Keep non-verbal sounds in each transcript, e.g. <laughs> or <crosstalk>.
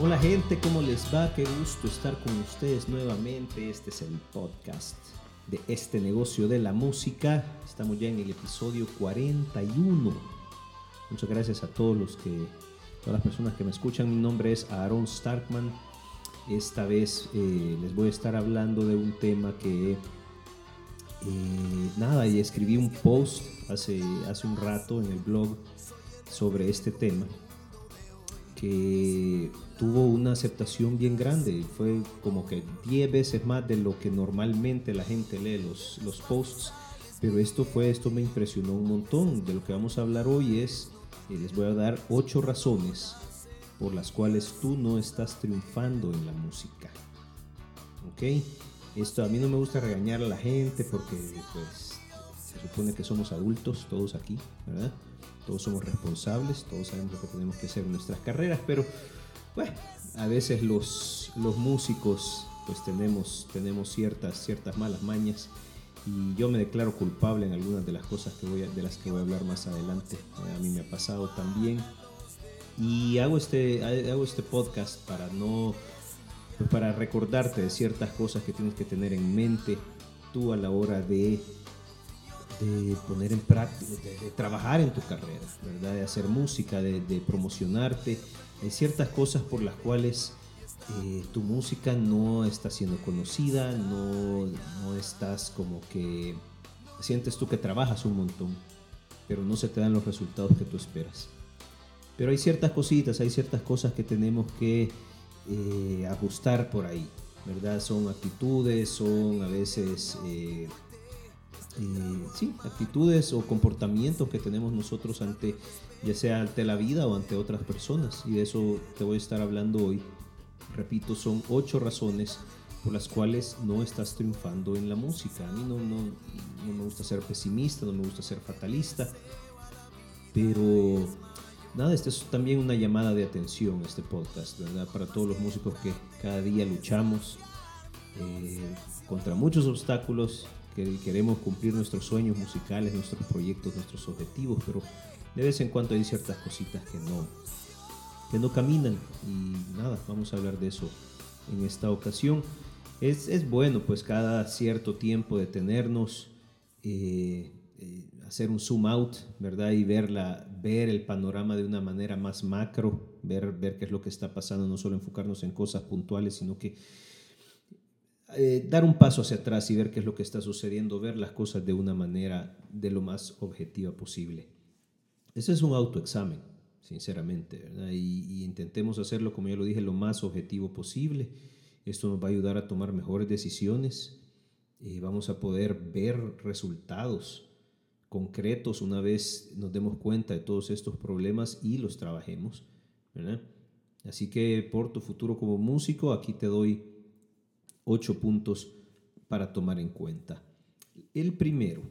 Hola gente, ¿cómo les va? Qué gusto estar con ustedes nuevamente. Este es el podcast de este negocio de la música. Estamos ya en el episodio 41. Muchas gracias a todos los que, todas las personas que me escuchan. Mi nombre es Aaron Starkman. Esta vez eh, les voy a estar hablando de un tema que eh, nada, y escribí un post hace, hace un rato en el blog sobre este tema que tuvo una aceptación bien grande. Fue como que 10 veces más de lo que normalmente la gente lee los, los posts. Pero esto fue, esto me impresionó un montón. De lo que vamos a hablar hoy es, eh, les voy a dar 8 razones por las cuales tú no estás triunfando en la música. ¿Ok? Esto a mí no me gusta regañar a la gente porque pues se supone que somos adultos todos aquí, ¿verdad? Todos somos responsables, todos sabemos lo que tenemos que hacer en nuestras carreras, pero bueno, a veces los, los músicos pues tenemos, tenemos ciertas, ciertas malas mañas y yo me declaro culpable en algunas de las cosas que voy de las que voy a hablar más adelante. A mí me ha pasado también y hago este, hago este podcast para no pues para recordarte de ciertas cosas que tienes que tener en mente tú a la hora de, de poner en práctica, de, trabajar en tu carrera, ¿verdad? de hacer música, de, promocionarte. Hay ciertas cosas por las cuales eh, tu música no está siendo conocida, no, no estás como que sientes tú que trabajas un montón, pero no se te dan los resultados que tú esperas. Pero hay ciertas cositas, hay ciertas cosas que tenemos que eh, ajustar por ahí, ¿verdad? Son actitudes, son a veces, eh, eh, sí, actitudes o comportamientos que tenemos nosotros ante, ya sea ante la vida o ante otras personas. Y de eso te voy a estar hablando hoy. Repito, son ocho razones por las cuales no estás triunfando en la música. A mí no, no, no me gusta ser pesimista, no me gusta ser fatalista, pero nada, este es también una llamada de atención, este podcast, ¿verdad? Para todos los músicos que cada día luchamos eh, contra muchos obstáculos, que queremos cumplir nuestros sueños musicales, nuestros proyectos, nuestros objetivos, pero de vez en cuando hay ciertas cositas que no, que no caminan y nada, vamos a hablar de eso en esta ocasión. Es, es bueno pues cada cierto tiempo detenernos, eh, eh, hacer un zoom out, ¿verdad? Y ver, ver el panorama de una manera más macro, ver, ver qué es lo que está pasando, no solo enfocarnos en cosas puntuales, sino que eh, dar un paso hacia atrás y ver qué es lo que está sucediendo, ver las cosas de una manera de lo más objetiva posible. Ese es un autoexamen, sinceramente, ¿verdad? Y, intentemos hacerlo, como ya lo dije, lo más objetivo posible. Esto nos va a ayudar a tomar mejores decisiones. y vamos a poder ver resultados concretos una vez nos demos cuenta de todos estos problemas y los trabajemos. Así que por tu futuro como músico, aquí te doy ocho puntos para tomar en cuenta. El primero,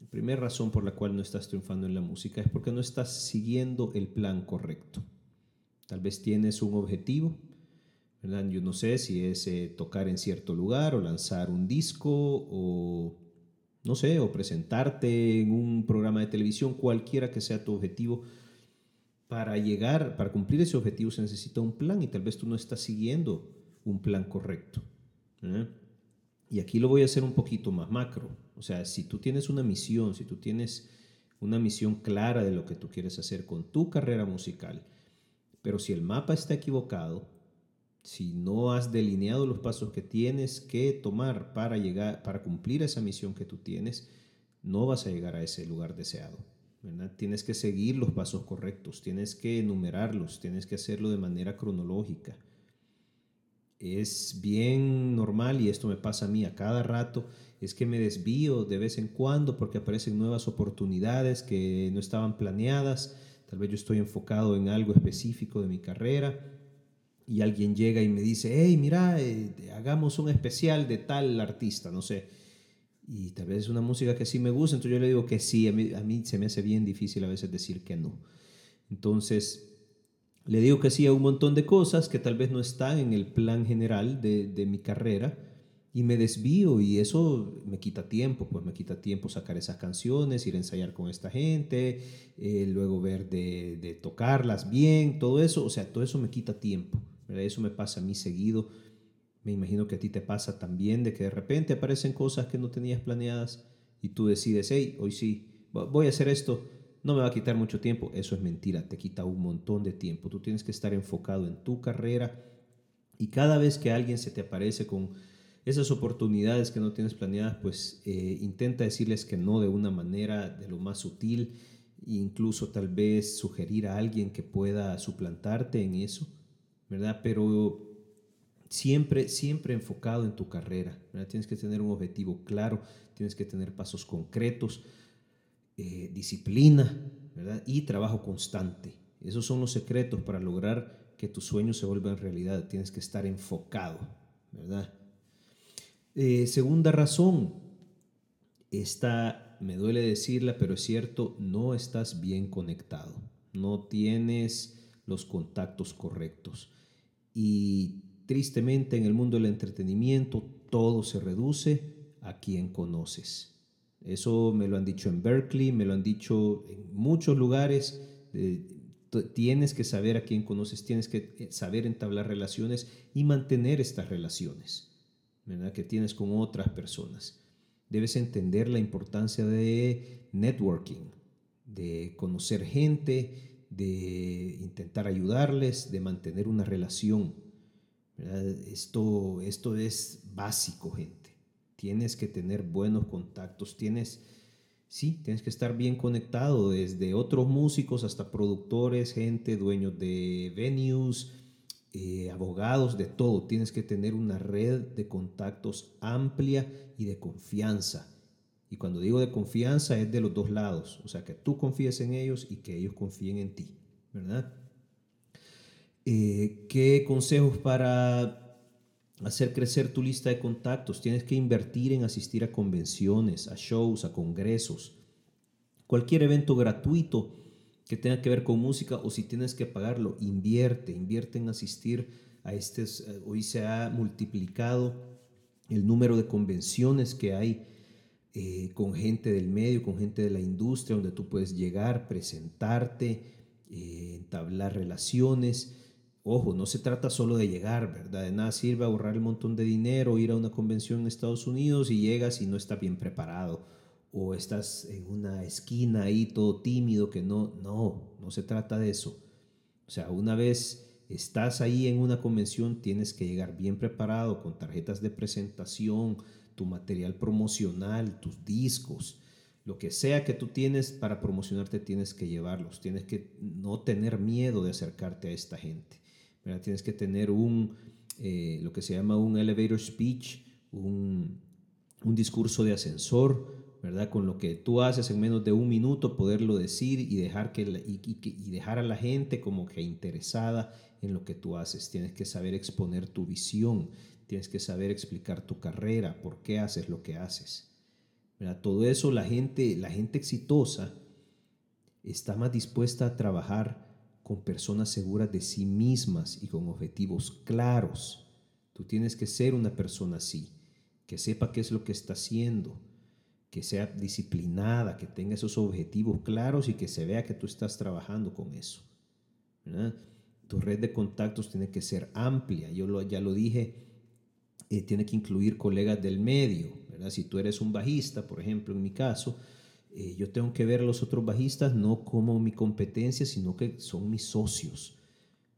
la primera razón por la cual no estás triunfando en la música es porque no estás siguiendo el plan correcto. Tal vez tienes un objetivo, Yo no sé si es eh, tocar en cierto lugar o lanzar un disco o no sé, o presentarte en un programa de televisión, cualquiera que sea tu objetivo, para llegar, para cumplir ese objetivo se necesita un plan y tal vez tú no estás siguiendo un plan correcto. ¿Eh? Y aquí lo voy a hacer un poquito más macro. O sea, si tú tienes una misión, si tú tienes una misión clara de lo que tú quieres hacer con tu carrera musical, pero si el mapa está equivocado, si no has delineado los pasos que tienes que tomar para llegar, para cumplir esa misión que tú tienes, no vas a llegar a ese lugar deseado. Tienes que seguir los pasos correctos, tienes que enumerarlos, tienes que hacerlo de manera cronológica. Es bien normal y esto me pasa a mí a cada rato, es que me desvío de vez en cuando porque aparecen nuevas oportunidades que no estaban planeadas, tal vez yo estoy enfocado en algo específico de mi carrera y alguien llega y me dice, hey, mira, eh, hagamos un especial de tal artista, no sé. Y tal vez es una música que sí me gusta, entonces yo le digo que sí, a mí, se me hace bien difícil a veces decir que no. Entonces, le digo que sí a un montón de cosas que tal vez no están en el plan general de, mi carrera y me desvío y eso me quita tiempo, pues me quita tiempo sacar esas canciones, ir a ensayar con esta gente, eh, luego ver de, tocarlas bien, todo eso, o sea, todo eso me quita tiempo. Eso me pasa a mí seguido. Me imagino que a ti te pasa también de que de repente aparecen cosas que no tenías planeadas y tú decides, hey, hoy sí, voy a hacer esto, no me va a quitar mucho tiempo. Eso es mentira, te quita un montón de tiempo. Tú tienes que estar enfocado en tu carrera y cada vez que alguien se te aparece con esas oportunidades que no tienes planeadas, pues eh, intenta decirles que no de una manera de lo más sutil, incluso tal vez sugerir a alguien que pueda suplantarte en eso, ¿verdad? Pero siempre, siempre enfocado en tu carrera, ¿verdad? Tienes que tener un objetivo claro, tienes que tener pasos concretos, eh, disciplina, ¿verdad? Y trabajo constante. Esos son los secretos para lograr que tus sueños se vuelvan realidad. Tienes que estar enfocado, ¿verdad? Eh, segunda razón, esta me duele decirla, pero es cierto, no estás bien conectado, no tienes los contactos correctos. Y tristemente en el mundo del entretenimiento todo se reduce a quien conoces. Eso me lo han dicho en Berkeley, me lo han dicho en muchos lugares. Eh, tienes que saber a quién conoces, tienes que eh, saber entablar relaciones y mantener estas relaciones. ¿verdad? que tienes con otras personas. Debes entender la importancia de networking, de conocer gente, de intentar ayudarles, de mantener una relación. Esto, esto es básico, gente. Tienes que tener buenos contactos, tienes, sí, tienes que estar bien conectado desde otros músicos hasta productores, gente, dueños de venues, eh, abogados, de todo. Tienes que tener una red de contactos amplia y de confianza. Y cuando digo de confianza es de los dos lados, o sea, que tú confíes en ellos y que ellos confíen en ti, ¿verdad? Eh, ¿Qué consejos para hacer crecer tu lista de contactos? Tienes que invertir en asistir a convenciones, a shows, a congresos, cualquier evento gratuito que tenga que ver con música o si tienes que pagarlo, invierte, invierte en asistir a este, hoy se ha multiplicado el número de convenciones que hay eh, con gente del medio, con gente de la industria, donde tú puedes llegar, presentarte, eh, entablar relaciones. Ojo, no se trata solo de llegar, ¿verdad? De nada sirve ahorrar el montón de dinero, ir a una convención en Estados Unidos y llegas y no está bien preparado o estás en una esquina ahí todo tímido que no, no, no se trata de eso. O sea, una vez estás ahí en una convención, tienes que llegar bien preparado con tarjetas de presentación, tu material promocional, tus discos, lo que sea que tú tienes para promocionarte, tienes que llevarlos. Tienes que no tener miedo de acercarte a esta gente. Tienes que tener un, eh, lo que se llama un elevator speech, un, un discurso de ascensor, ¿verdad? Con lo que tú haces en menos de un minuto, poderlo decir y dejar, que, y, dejar a la gente como que interesada en lo que tú haces. Tienes que saber exponer tu visión, tienes que saber explicar tu carrera, por qué haces lo que haces. ¿verdad? Todo eso la gente, la gente exitosa está más dispuesta a trabajar con personas seguras de sí mismas y con objetivos claros. Tú tienes que ser una persona así, que sepa qué es lo que está haciendo, que sea disciplinada, que tenga esos objetivos claros y que se vea que tú estás trabajando con eso. Tu red de contactos tiene que ser amplia. Yo ya lo dije, eh, tiene que incluir colegas del medio. ¿verdad? Si tú eres un bajista, por ejemplo, en mi caso, eh, yo tengo que ver a los otros bajistas no como mi competencia, sino que son mis socios.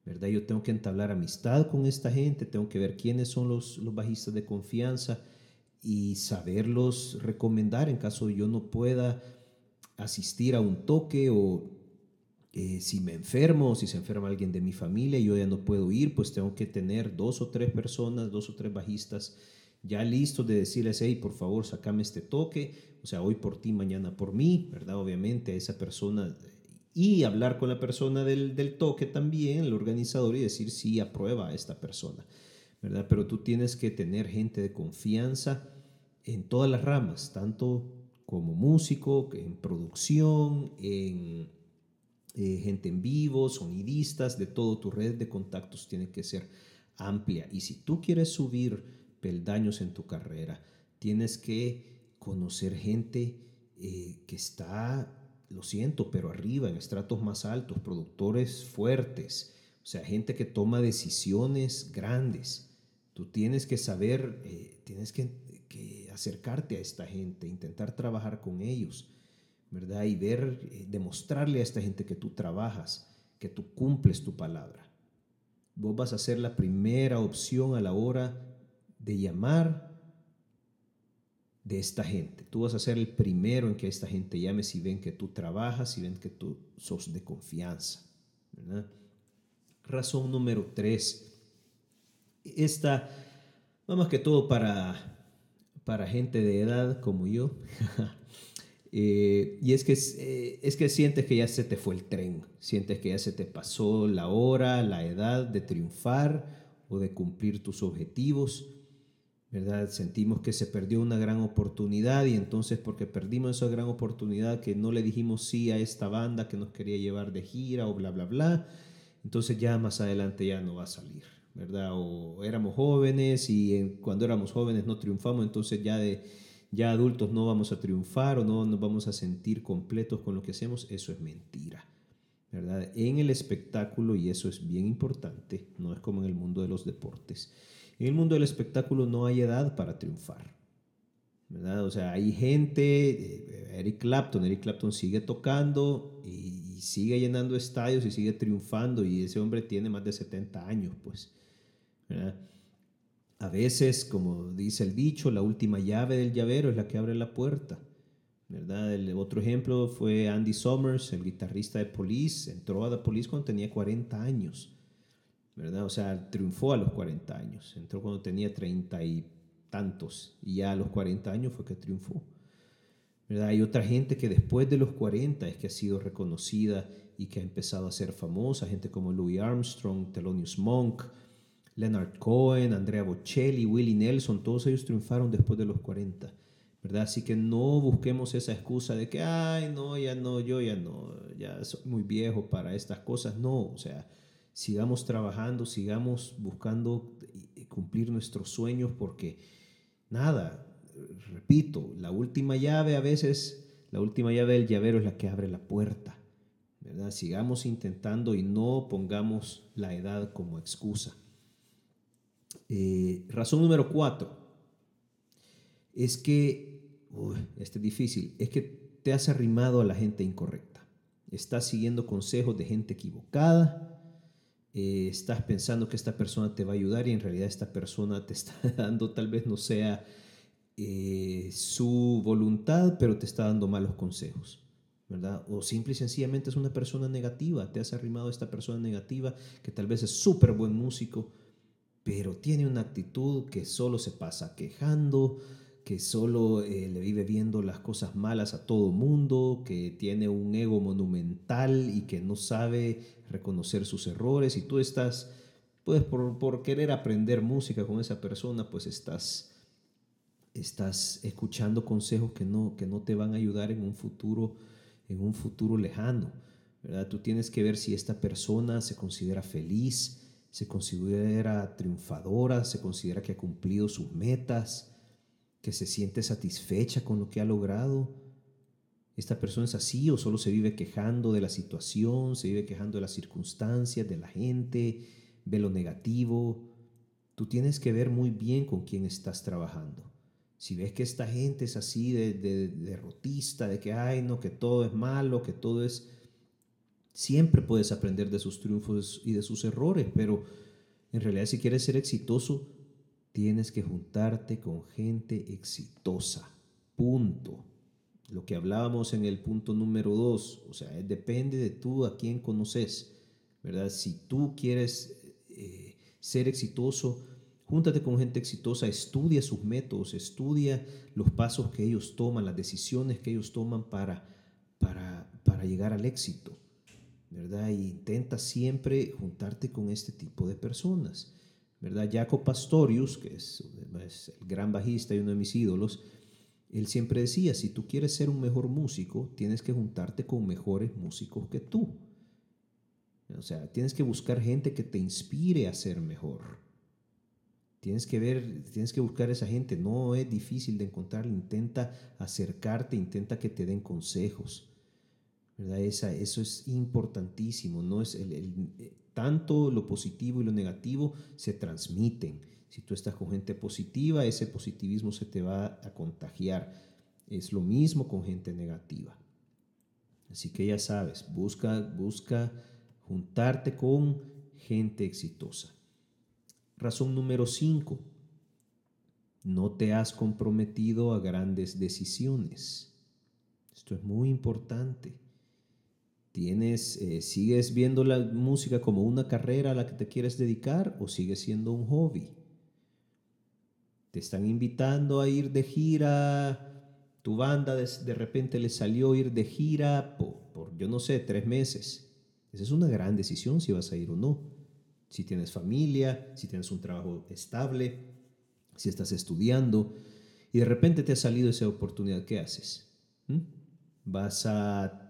¿verdad? Yo tengo que entablar amistad con esta gente, tengo que ver quiénes son los, los bajistas de confianza y saberlos recomendar en caso yo no pueda asistir a un toque o eh, si me enfermo o si se enferma alguien de mi familia y yo ya no puedo ir, pues tengo que tener dos o tres personas, dos o tres bajistas ya listos de decirles, hey, por favor, sacame este toque, o sea, hoy por ti, mañana por mí, ¿verdad? Obviamente a esa persona y hablar con la persona del, del toque también, el organizador, y decir si aprueba a esta persona. ¿verdad? Pero tú tienes que tener gente de confianza en todas las ramas, tanto como músico, en producción, en eh, gente en vivo, sonidistas, de todo. Tu red de contactos tiene que ser amplia. Y si tú quieres subir peldaños en tu carrera, tienes que conocer gente eh, que está, lo siento, pero arriba, en estratos más altos, productores fuertes, sea, gente que toma decisiones grandes. Tú tienes que saber, eh, tienes que, que, acercarte a esta gente, intentar trabajar con ellos, ¿verdad? Y ver, eh, demostrarle a esta gente que tú trabajas, que tú cumples tu palabra. Vos vas a ser la primera opción a la hora de llamar de esta gente. Tú vas a ser el primero en que esta gente llame si ven que tú trabajas, si ven que tú sos de confianza. Razón número tres. Esta, más que todo para, para gente de edad como yo. <laughs> Eh, y es que, eh, es que sientes que ya se te fue el tren, sientes que ya se te pasó la hora, la edad de triunfar o de cumplir tus objetivos. ¿Verdad? Sentimos que se perdió una gran oportunidad y entonces porque perdimos esa gran oportunidad que no le dijimos sí a esta banda que nos quería llevar de gira o bla, bla, bla, entonces ya más adelante ya no va a salir, ¿verdad? O éramos jóvenes y cuando éramos jóvenes no triunfamos, entonces ya de ya adultos no vamos a triunfar o no nos vamos a sentir completos con lo que hacemos, eso es mentira. ¿verdad? En el espectáculo, y eso es bien importante, no es como en el mundo de los deportes, en el mundo del espectáculo no hay edad para triunfar. ¿verdad? O sea, hay gente, eh, Eric Clapton, Eric Clapton sigue tocando y, sigue llenando estadios y sigue triunfando y ese hombre tiene más de 70 años, pues. A veces, como dice el dicho, la última llave del llavero es la que abre la puerta. ¿verdad? El otro ejemplo fue Andy Summers, el guitarrista de Police, entró a The Police cuando tenía 40 años. ¿Verdad? O sea, triunfó a los 40 años. Entró cuando tenía 30 y tantos y ya a los 40 años fue que triunfó. ¿verdad? Hay otra gente que después de los 40 es que ha sido reconocida y que ha empezado a ser famosa, gente como Louis Armstrong, Thelonious Monk, Leonard Cohen, Andrea Bocelli, Willie Nelson, todos ellos triunfaron después de los 40. ¿verdad? Así que no busquemos esa excusa de que, ay, no, ya no, yo ya no, ya soy muy viejo para estas cosas. No, o sea, sigamos trabajando, sigamos buscando cumplir nuestros sueños porque nada, repito, la última llave a veces, la última llave del llavero es la que abre la puerta. ¿verdad? Sigamos intentando y no pongamos la edad como excusa. Eh, razón número cuatro es que, este es difícil, es que te has arrimado a la gente incorrecta. Estás siguiendo consejos de gente equivocada eh, estás pensando que esta persona te va a ayudar y en realidad esta persona te está <laughs> dando, tal vez no sea eh, su voluntad, pero te está dando malos consejos. ¿verdad? O simple y sencillamente es una persona negativa, te has arrimado a esta persona negativa que tal vez es súper buen músico, pero tiene una actitud que solo se pasa quejando, que solo eh, le vive viendo las cosas malas a todo mundo, que tiene un ego monumental y que no sabe reconocer sus errores y tú estás, pues por, por querer aprender música con esa persona, pues estás, estás escuchando consejos que no, que no te van a ayudar en un futuro, en un futuro lejano. ¿verdad? Tú tienes que ver si esta persona se considera feliz, se considera triunfadora, se considera que ha cumplido sus metas, que se siente satisfecha con lo que ha logrado. ¿Esta persona es así o solo se vive quejando de la situación, se vive quejando de las circunstancias, de la gente, ve lo negativo? Tú tienes que ver muy bien con quién estás trabajando. Si ves que esta gente es así de, de derrotista, de que, ay, no, que todo es malo, que todo es... Siempre puedes aprender de sus triunfos y de sus errores, pero en realidad si quieres ser exitoso, tienes que juntarte con gente exitosa. Punto. Lo que hablábamos en el punto número dos, o sea, depende de tú a quién conoces, ¿verdad? Si tú quieres eh, ser exitoso, júntate con gente exitosa, estudia sus métodos, estudia los pasos que ellos toman, las decisiones que ellos toman para, para, para llegar al éxito, ¿verdad? Y intenta siempre juntarte con este tipo de personas. ¿Verdad? Jaco Pastorius, que es, el gran bajista y uno de mis ídolos, él siempre decía, si tú quieres ser un mejor músico, tienes que juntarte con mejores músicos que tú. O sea, tienes que buscar gente que te inspire a ser mejor. Tienes que ver, tienes que buscar a esa gente. No es difícil de encontrar. Intenta acercarte, intenta que te den consejos. ¿Verdad? Esa, eso es importantísimo, ¿no? Es el, eh, tanto lo positivo y lo negativo se transmiten. Si tú estás con gente positiva, ese positivismo se te va a contagiar. Es lo mismo con gente negativa. Así que ya sabes, busca, busca juntarte con gente exitosa. Razón número 5. No te has comprometido a grandes decisiones. Esto es muy importante. Tienes, eh, ¿Sigues viendo la música como una carrera a la que te quieres dedicar o sigue siendo un hobby? Te están invitando a ir de gira, tu banda de, repente le salió ir de gira por, yo no sé, tres meses. Esa es una gran decisión si vas a ir o no. Si tienes familia, si tienes un trabajo estable, si estás estudiando y de repente te ha salido esa oportunidad, ¿qué haces? ¿Mm? ¿Vas a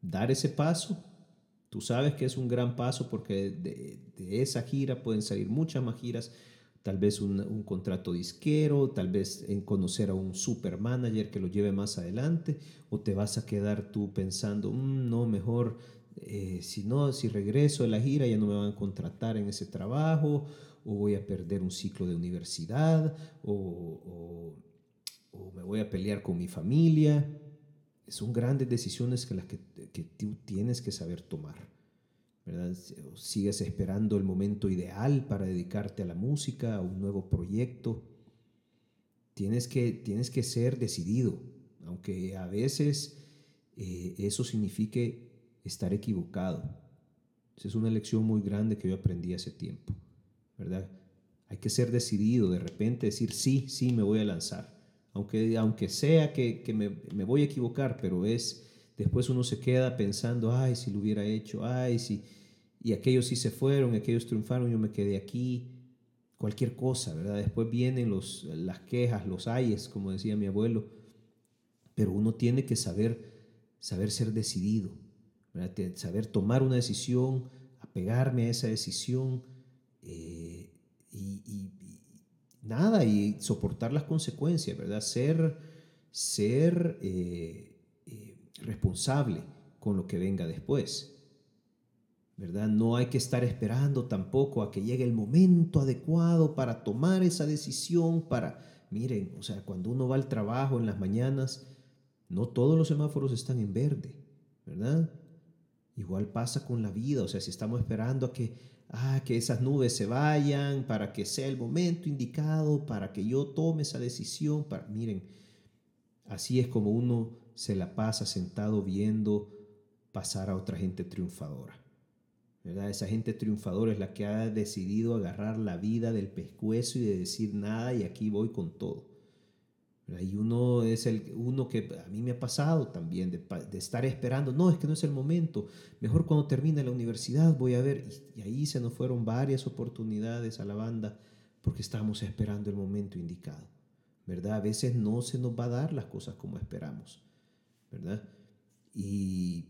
dar ese paso? Tú sabes que es un gran paso porque de, esa gira pueden salir muchas más giras tal vez un, contrato disquero, tal vez en conocer a un super manager que lo lleve más adelante, o te vas a quedar tú pensando, mm, no, mejor, eh, si no, si regreso de la gira ya no me van a contratar en ese trabajo, o voy a perder un ciclo de universidad, o me voy a pelear con mi familia. Son grandes decisiones que las que, que tú tienes que saber tomar. Sigues esperando el momento ideal para dedicarte a la música, a un nuevo proyecto. Tienes que, tienes que ser decidido, aunque a veces eh, eso signifique estar equivocado. Esa es una lección muy grande que yo aprendí hace tiempo, ¿verdad? Hay que ser decidido, de repente decir, sí, sí, me voy a lanzar. Aunque, aunque sea que, que me, me voy a equivocar, pero es, después uno se queda pensando, ay, si lo hubiera hecho, ay, si, y aquellos sí se fueron, aquellos triunfaron, yo me quedé aquí, cualquier cosa, ¿verdad? Después vienen los, las quejas, los ayes, como decía mi abuelo, pero uno tiene que saber, saber ser decidido, saber tomar una decisión, apegarme a esa decisión eh, nada, y soportar las consecuencias, ¿verdad? Ser, ser eh, eh, responsable con lo que venga después. ¿verdad? No hay que estar esperando tampoco a que llegue el momento adecuado para tomar esa decisión, para, miren, o sea, cuando uno va al trabajo en las mañanas, no todos los semáforos están en verde, ¿verdad? Igual pasa con la vida, o sea, si estamos esperando a que, ah, que esas nubes se vayan, para que sea el momento indicado, para que yo tome esa decisión, para, miren, así es como uno se la pasa sentado viendo pasar a otra gente triunfadora. Esa gente triunfadora es la que ha decidido agarrar la vida del pescuezo y de decir nada y aquí voy con todo. Y uno es el uno que a mí me ha pasado también de, estar esperando, no, es que no es el momento, mejor cuando termine la universidad voy a ver, y, ahí se nos fueron varias oportunidades a la banda porque estábamos esperando el momento indicado, ¿verdad? A veces no se nos va a dar las cosas como esperamos, ¿verdad? Y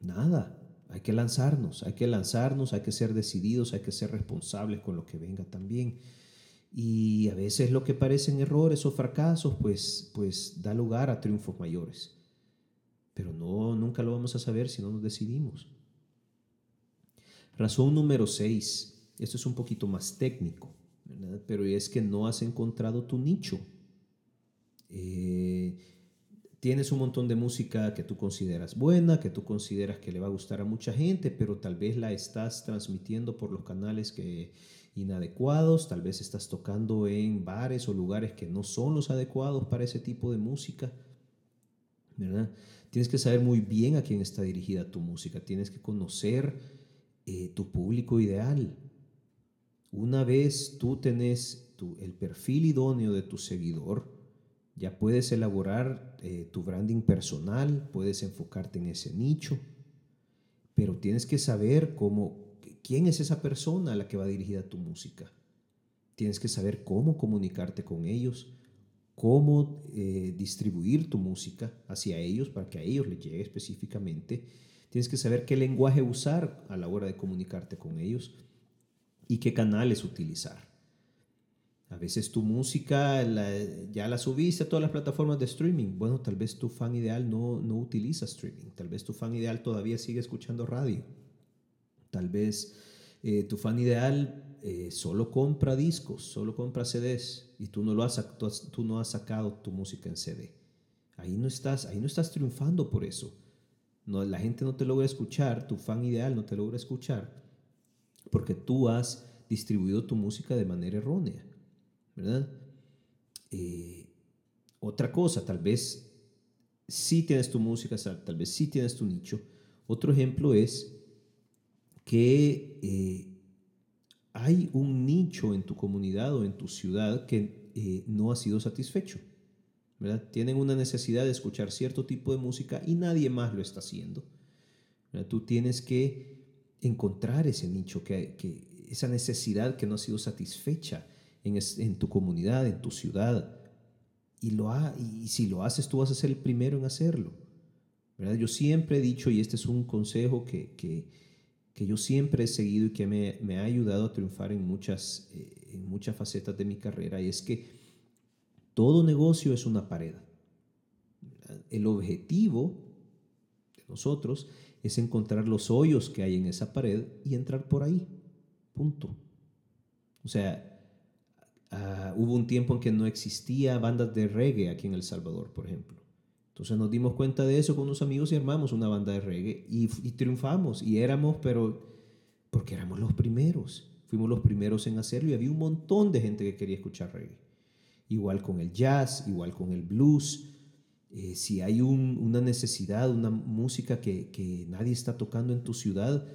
nada, hay que lanzarnos, hay que lanzarnos, hay que ser decididos, hay que ser responsables con lo que venga también. Y a veces lo que parecen errores o fracasos, pues, pues da lugar a triunfos mayores. Pero no, nunca lo vamos a saber si no nos decidimos. Razón número 6. Esto es un poquito más técnico, pero es que no has encontrado tu nicho. Eh, tienes un montón de música que tú consideras buena, que tú consideras que le va a gustar a mucha gente, pero tal vez la estás transmitiendo por los canales que inadecuados, tal vez estás tocando en bares o lugares que no son los adecuados para ese tipo de música. ¿verdad? Tienes que saber muy bien a quién está dirigida tu música, tienes que conocer eh, tu público ideal. Una vez tú tenés el perfil idóneo de tu seguidor, ya puedes elaborar eh, tu branding personal, puedes enfocarte en ese nicho, pero tienes que saber cómo, quién es esa persona a la que va dirigida tu música. Tienes que saber cómo comunicarte con ellos, cómo eh, distribuir tu música hacia ellos para que a ellos les llegue específicamente. Tienes que saber qué lenguaje usar a la hora de comunicarte con ellos y qué canales utilizar. A veces tu música ya la subiste a todas las plataformas de streaming. Bueno, tal vez tu fan ideal no, no utiliza streaming. Tal vez tu fan ideal todavía sigue escuchando radio. Tal vez eh, tu fan ideal eh, solo compra discos, solo compra CDs y tú no, lo has, tú no has sacado tu música en CD. Ahí no estás, ahí no estás triunfando por eso. La gente no te logra escuchar, tu fan ideal no te logra escuchar porque tú has distribuido tu música de manera errónea. ¿verdad? Eh, otra cosa, tal vez sí tienes tu música, tal vez sí tienes tu nicho. Otro ejemplo es que eh, hay un nicho en tu comunidad o en tu ciudad que eh, no ha sido satisfecho. ¿verdad? Tienen una necesidad de escuchar cierto tipo de música y nadie más lo está haciendo. Tú tienes que encontrar ese nicho, que, que, esa necesidad que no ha sido satisfecha en, tu comunidad, en tu ciudad. Y, lo ha, y si lo haces, tú vas a ser el primero en hacerlo. ¿verdad? Yo siempre he dicho, y este es un consejo que, que, que yo siempre he seguido y que me, ha ayudado a triunfar en muchas, eh, en muchas facetas de mi carrera, y es que todo negocio es una pared. El objetivo de nosotros es encontrar los hoyos que hay en esa pared y entrar por ahí. Punto. O sea, Ah, hubo un tiempo en que no existía bandas de reggae aquí en El Salvador, por ejemplo. Entonces nos dimos cuenta de eso con unos amigos y armamos una banda de reggae y, triunfamos. Y éramos, pero porque éramos los primeros. Fuimos los primeros en hacerlo y había un montón de gente que quería escuchar reggae. Igual con el jazz, igual con el blues. Eh, si hay una necesidad, una música que, que nadie está tocando en tu ciudad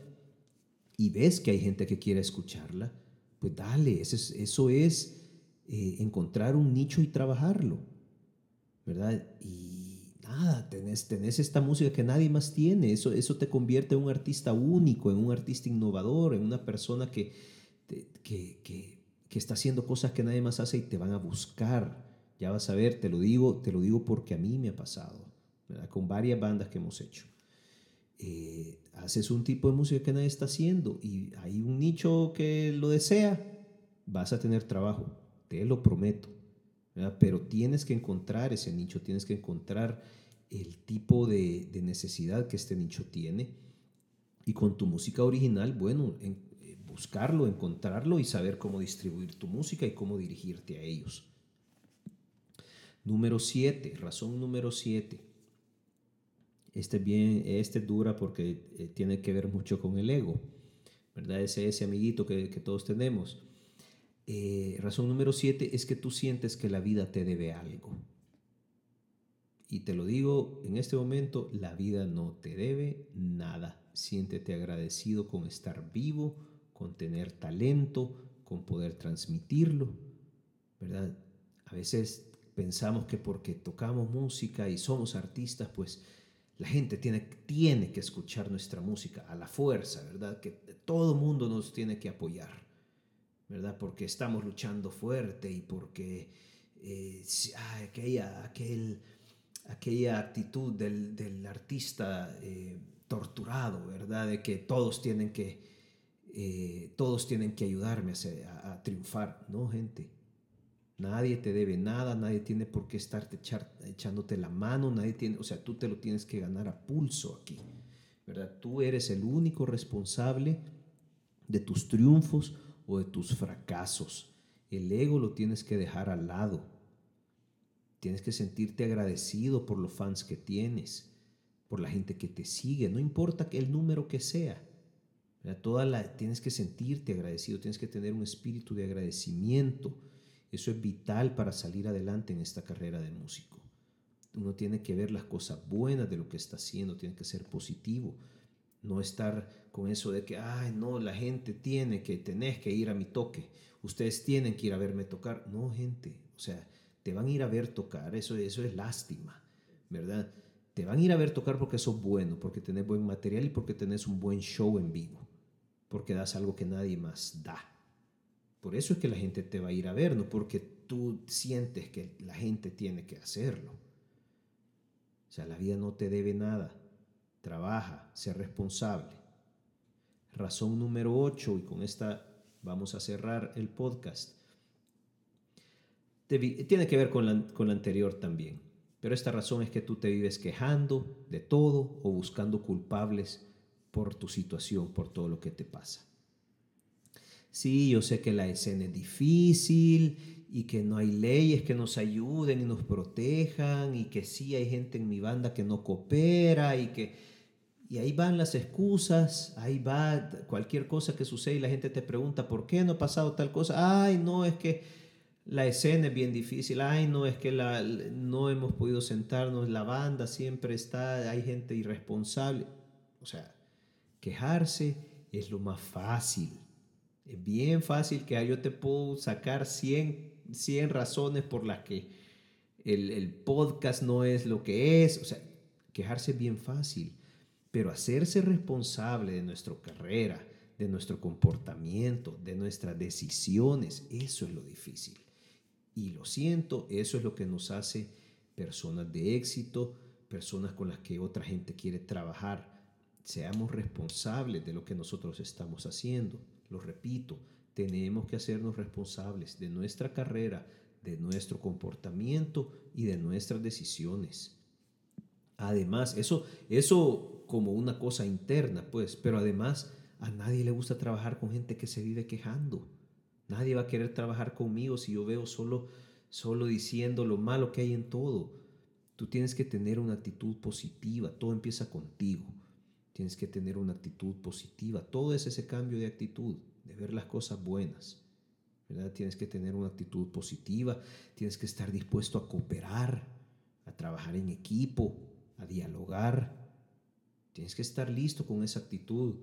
y ves que hay gente que quiere escucharla, pues dale, eso es, eso es eh, encontrar un nicho y trabajarlo, ¿verdad? Y nada, tenés, tenés esta música que nadie más tiene, eso, eso te convierte en un artista único, en un artista innovador, en una persona que, que, que, que está haciendo cosas que nadie más hace y te van a buscar. Ya vas a ver, te lo digo, te lo digo porque a mí me ha pasado, ¿verdad? con varias bandas que hemos hecho. Eh, haces un tipo de música que nadie está haciendo y hay un nicho que lo desea, vas a tener trabajo te lo prometo. Pero tienes que encontrar ese nicho, tienes que encontrar el tipo de, necesidad que este nicho tiene. Y con tu música original, bueno, en, eh, buscarlo, encontrarlo y saber cómo distribuir tu música y cómo dirigirte a ellos. Número 7, razón número 7. Este, bien, este dura porque eh, tiene que ver mucho con el ego, ¿verdad? Ese, ese amiguito que, que todos tenemos. Eh, razón número siete es que tú sientes que la vida te debe algo. Y te lo digo en este momento, la vida no te debe nada. Siéntete agradecido con estar vivo, con tener talento, con poder transmitirlo, ¿verdad? A veces pensamos que porque tocamos música y somos artistas, pues la gente tiene, tiene que escuchar nuestra música a la fuerza, ¿verdad? Que todo mundo nos tiene que apoyar. ¿Verdad? Porque estamos luchando fuerte y porque eh, aquella, aquel, aquella actitud del, artista eh, torturado, ¿verdad? De que todos tienen que, eh, todos tienen que ayudarme a, triunfar. No, gente. Nadie te debe nada, nadie tiene por qué estarte echándote la mano, nadie tiene, o sea, tú te lo tienes que ganar a pulso aquí, ¿verdad? Tú eres el único responsable de tus triunfos o de tus fracasos. El ego lo tienes que dejar al lado. Tienes que sentirte agradecido por los fans que tienes, por la gente que te sigue, no importa el número que sea. Toda la, tienes que sentirte agradecido, tienes que tener un espíritu de agradecimiento. Eso es vital para salir adelante en esta carrera de músico. Uno tiene que ver las cosas buenas de lo que está haciendo, tiene que ser positivo. No estar con eso de que, ay, no, la gente tiene que, tenés que ir a mi toque, ustedes tienen que ir a verme tocar. No, gente, o sea, te van a ir a ver tocar, eso, eso es lástima, ¿verdad? Te van a ir a ver tocar porque sos bueno, porque tenés buen material y porque tenés un buen show en vivo, porque das algo que nadie más da. Por eso es que la gente te va a ir a ver, no porque tú sientes que la gente tiene que hacerlo. O sea, la vida no te debe nada trabaja, sé responsable. Razón número 8, y con esta vamos a cerrar el podcast. tiene que ver con la, con la anterior también. Pero esta razón es que tú te vives quejando de todo o buscando culpables por tu situación, por todo lo que te pasa. Sí, yo sé que la escena es difícil y que no hay leyes que nos ayuden y nos protejan y que sí hay gente en mi banda que no coopera y que... Y ahí van las excusas, ahí va cualquier cosa que sucede y la gente te pregunta, ¿por qué no ha pasado tal cosa? Ay, no, es que la escena es bien difícil, ay, no, es que la, no hemos podido sentarnos, la banda siempre está, hay gente irresponsable. O sea, quejarse es lo más fácil. Es bien fácil que yo te puedo sacar 100, 100 razones por las que el, el podcast no es lo que es. O sea, quejarse es bien fácil, pero hacerse responsable de nuestra carrera, de nuestro comportamiento, de nuestras decisiones, eso es lo difícil. Y lo siento, eso es lo que nos hace personas de éxito, personas con las que otra gente quiere trabajar. Seamos responsables de lo que nosotros estamos haciendo. Lo repito, tenemos que hacernos responsables de nuestra carrera, de nuestro comportamiento y de nuestras decisiones. Además, eso, eso como una cosa interna, pues, pero además a nadie le gusta trabajar con gente que se vive quejando. Nadie va a querer trabajar conmigo si yo veo solo, solo diciendo lo malo que hay en todo. Tú tienes que tener una actitud positiva, todo empieza contigo. Tienes que tener una actitud positiva. Todo es ese cambio de actitud, de ver las cosas buenas. ¿verdad? Tienes que tener una actitud positiva, tienes que estar dispuesto a cooperar, a trabajar en equipo, a dialogar. Tienes que estar listo con esa actitud.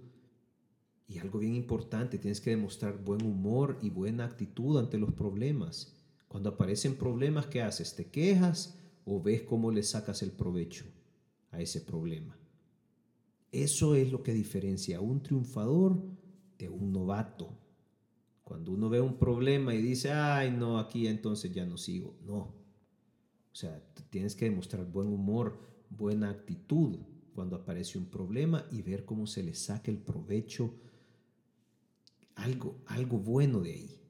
Y algo bien importante, tienes que demostrar buen humor y buena actitud ante los problemas. Cuando aparecen problemas, ¿qué haces? ¿Te quejas o ves cómo le sacas el provecho a ese problema? Eso es lo que diferencia a un triunfador de un novato. Cuando uno ve un problema y dice, ay, no, aquí entonces ya no sigo. No. O sea, tienes que demostrar buen humor, buena actitud cuando aparece un problema y ver cómo se le saca el provecho, algo, algo bueno de ahí.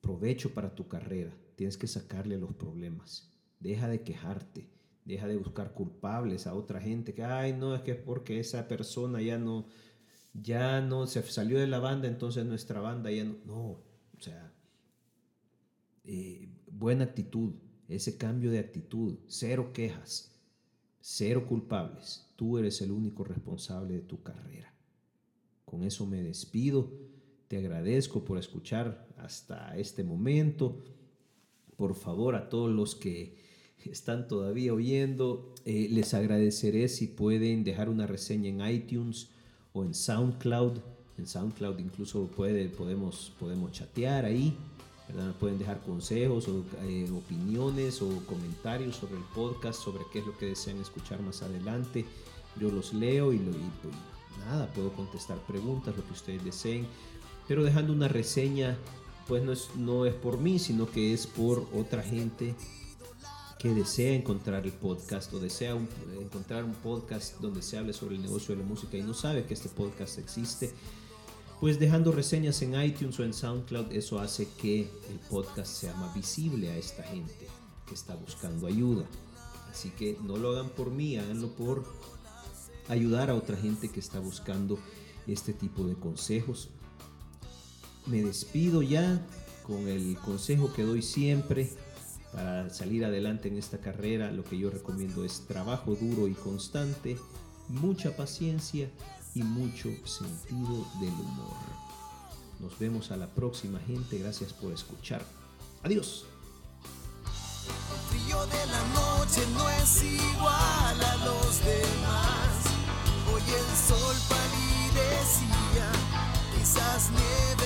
Provecho para tu carrera. Tienes que sacarle los problemas. Deja de quejarte Deja de buscar culpables a otra gente que, ay, no, es que es porque esa persona ya no, ya no se salió de la banda, entonces nuestra banda ya no. No, o sea, eh, buena actitud, ese cambio de actitud, cero quejas, cero culpables. Tú eres el único responsable de tu carrera. Con eso me despido. Te agradezco por escuchar hasta este momento. Por favor, a todos los que están todavía oyendo, eh, les agradeceré si pueden dejar una reseña en iTunes o en SoundCloud. En SoundCloud incluso puede, podemos, podemos chatear ahí. ¿Verdad? Pueden dejar consejos o eh, opiniones o comentarios sobre el podcast, sobre qué es lo que desean escuchar más adelante. Yo los leo y, lo, pues, nada, puedo contestar preguntas, lo que ustedes deseen. Pero dejando una reseña, pues no es, no es por mí, sino que es por otra gente que desea encontrar el podcast o desea encontrar un podcast donde se hable sobre el negocio de la música y no sabe que este podcast existe, pues dejando reseñas en iTunes o en SoundCloud, eso hace que el podcast sea más visible a esta gente que está buscando ayuda. Así que no lo hagan por mí, háganlo por ayudar a otra gente que está buscando este tipo de consejos. Me despido ya con el consejo que doy siempre para salir adelante en esta carrera, lo que yo recomiendo es trabajo duro y constante, mucha paciencia y mucho sentido del humor. Nos vemos a la próxima gente, gracias por escuchar. Adiós. El frío de la noche no es igual a los demás. Hoy el sol palidecía, quizás nieve.